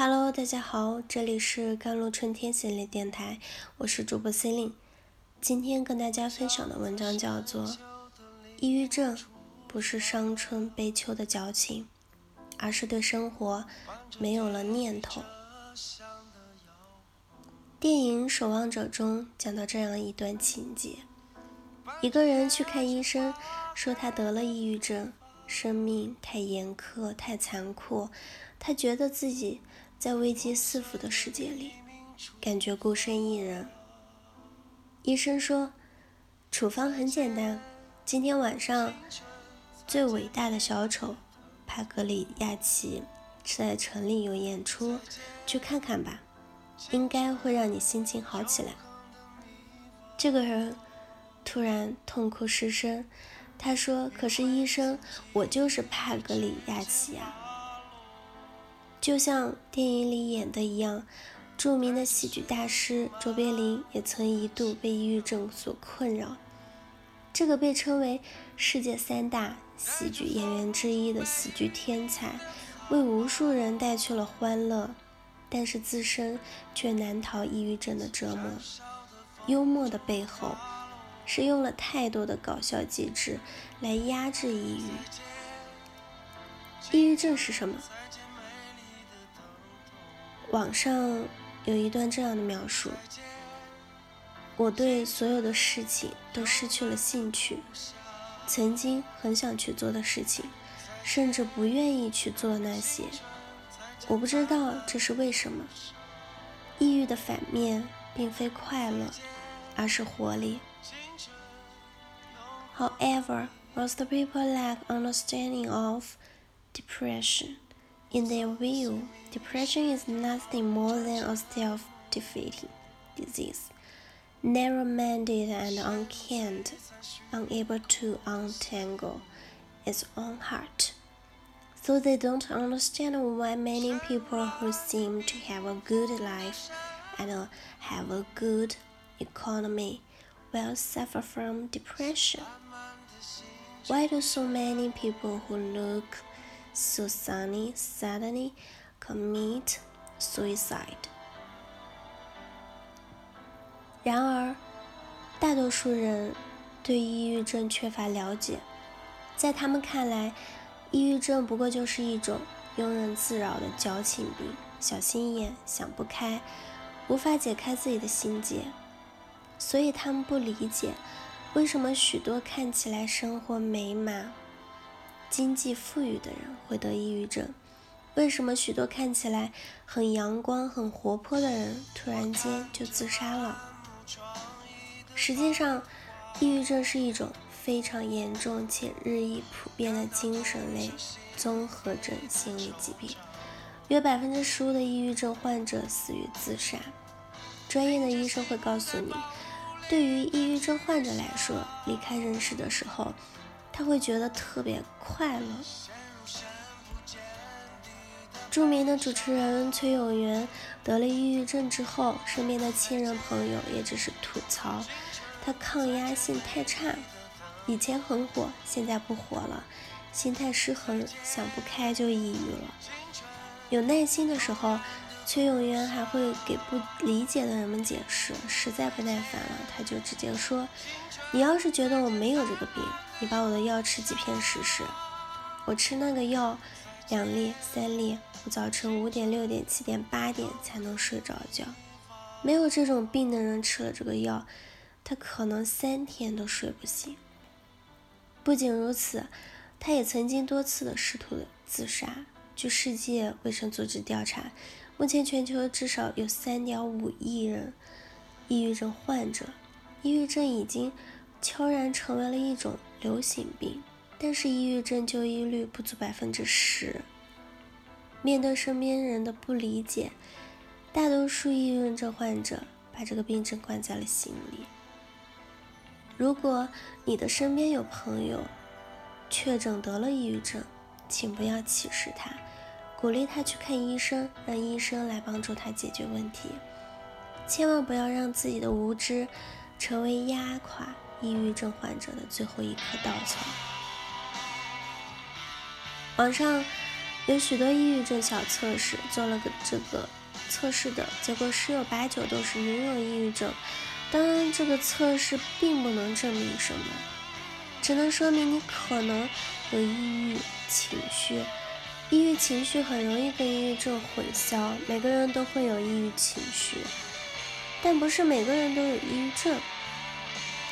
Hello，大家好，这里是甘露春天系列电台，我是主播 C 令。今天跟大家分享的文章叫做《抑郁症不是伤春悲秋的矫情，而是对生活没有了念头》。电影《守望者》中讲到这样一段情节：一个人去看医生，说他得了抑郁症，生命太严苛、太残酷，他觉得自己在危机四伏的世界里，感觉孤身一人。医生说，处方很简单，今天晚上最伟大的小丑帕格里亚奇在城里有演出，去看看吧。应该会让你心情好起来。这个人突然痛哭失声，他说：“可是医生，我就是帕格里亚奇呀。”就像电影里演的一样，著名的喜剧大师卓别林也曾一度被抑郁症所困扰。这个被称为世界三大喜剧演员之一的喜剧天才，为无数人带去了欢乐。但是自身却难逃抑郁症的折磨。幽默的背后，是用了太多的搞笑机制来压制抑郁。抑郁症是什么？网上有一段这样的描述：我对所有的事情都失去了兴趣，曾经很想去做的事情，甚至不愿意去做那些。我不知道这是为什么。抑郁的反面并非快乐，而是活力。However, most people lack understanding of depression. In their view, depression is nothing more than a self-defeating disease, narrow-minded and unkind, unable to untangle its own heart. So they don't understand why many people who seem to have a good life and have a good economy will suffer from depression. Why do so many people who look Susanny, suddenly commit suicide? 然而，大多数人对抑郁症缺乏了解，在他们看来，抑郁症不过就是一种庸人自扰的矫情病，小心眼，想不开，无法解开自己的心结，所以他们不理解为什么许多看起来生活美满、经济富裕的人会得抑郁症，为什么许多看起来很阳光、很活泼的人突然间就自杀了。实际上，抑郁症是一种。非常严重且日益普遍的精神类综合症心理疾病，约百分之十五的抑郁症患者死于自杀。专业的医生会告诉你，对于抑郁症患者来说，离开人世的时候，他会觉得特别快乐。著名的主持人崔永元得了抑郁症之后，身边的亲人朋友也只是吐槽他抗压性太差。以前很火，现在不火了，心态失衡，想不开就抑郁了。有耐心的时候，崔永元还会给不理解的人们解释；实在不耐烦了，他就直接说：“你要是觉得我没有这个病，你把我的药吃几片试试。我吃那个药，两粒、三粒，我早晨五点、六点、七点、八点才能睡着觉。没有这种病的人吃了这个药，他可能三天都睡不醒。”不仅如此，他也曾经多次的试图自杀。据世界卫生组织调查，目前全球至少有3.5亿人抑郁症患者。抑郁症已经悄然成为了一种流行病，但是抑郁症就医率不足百分之十。面对身边人的不理解，大多数抑郁症患者把这个病症关在了心里。如果你的身边有朋友确诊得了抑郁症，请不要歧视他，鼓励他去看医生，让医生来帮助他解决问题。千万不要让自己的无知成为压垮抑郁症患者的最后一颗稻草。网上有许多抑郁症小测试，做了个这个测试的结果十有八九都是拥有抑郁症。当然，这个测试并不能证明什么，只能说明你可能有抑郁情绪。抑郁情绪很容易跟抑郁症混淆，每个人都会有抑郁情绪，但不是每个人都有抑郁症。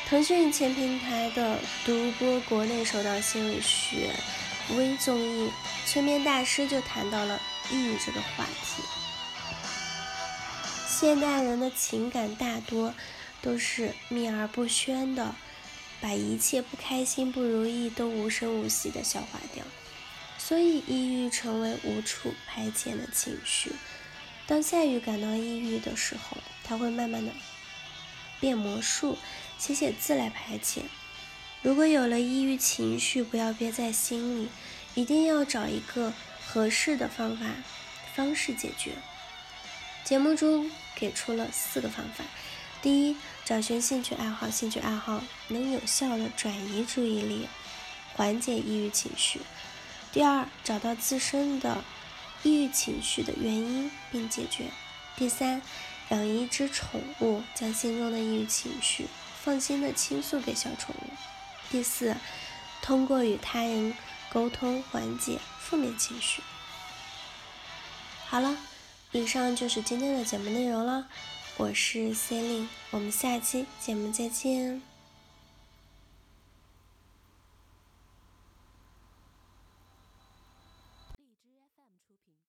腾讯前平台的独播国内首档心理学微综艺《催眠大师》就谈到了抑郁这个话题。现代人的情感大多都是秘而不宣的，把一切不开心、不如意都无声无息的消化掉。所以，抑郁成为无处排遣的情绪。当夏雨感到抑郁的时候，他会慢慢的变魔术，写写字来排遣。如果有了抑郁情绪，不要憋在心里，一定要找一个合适的方法方式解决。节目中给出了四个方法：第一，找寻兴趣爱好，兴趣爱好能有效的转移注意力，缓解抑郁情绪。第二，找到自身的抑郁情绪的原因并解决。第三，养一只宠物，将心中的抑郁情绪放心的倾诉给小宠物。第四，通过与他人沟通缓解负面情绪。好了，以上就是今天的节目内容了。我是 C e l i n e 我们下期节目再见。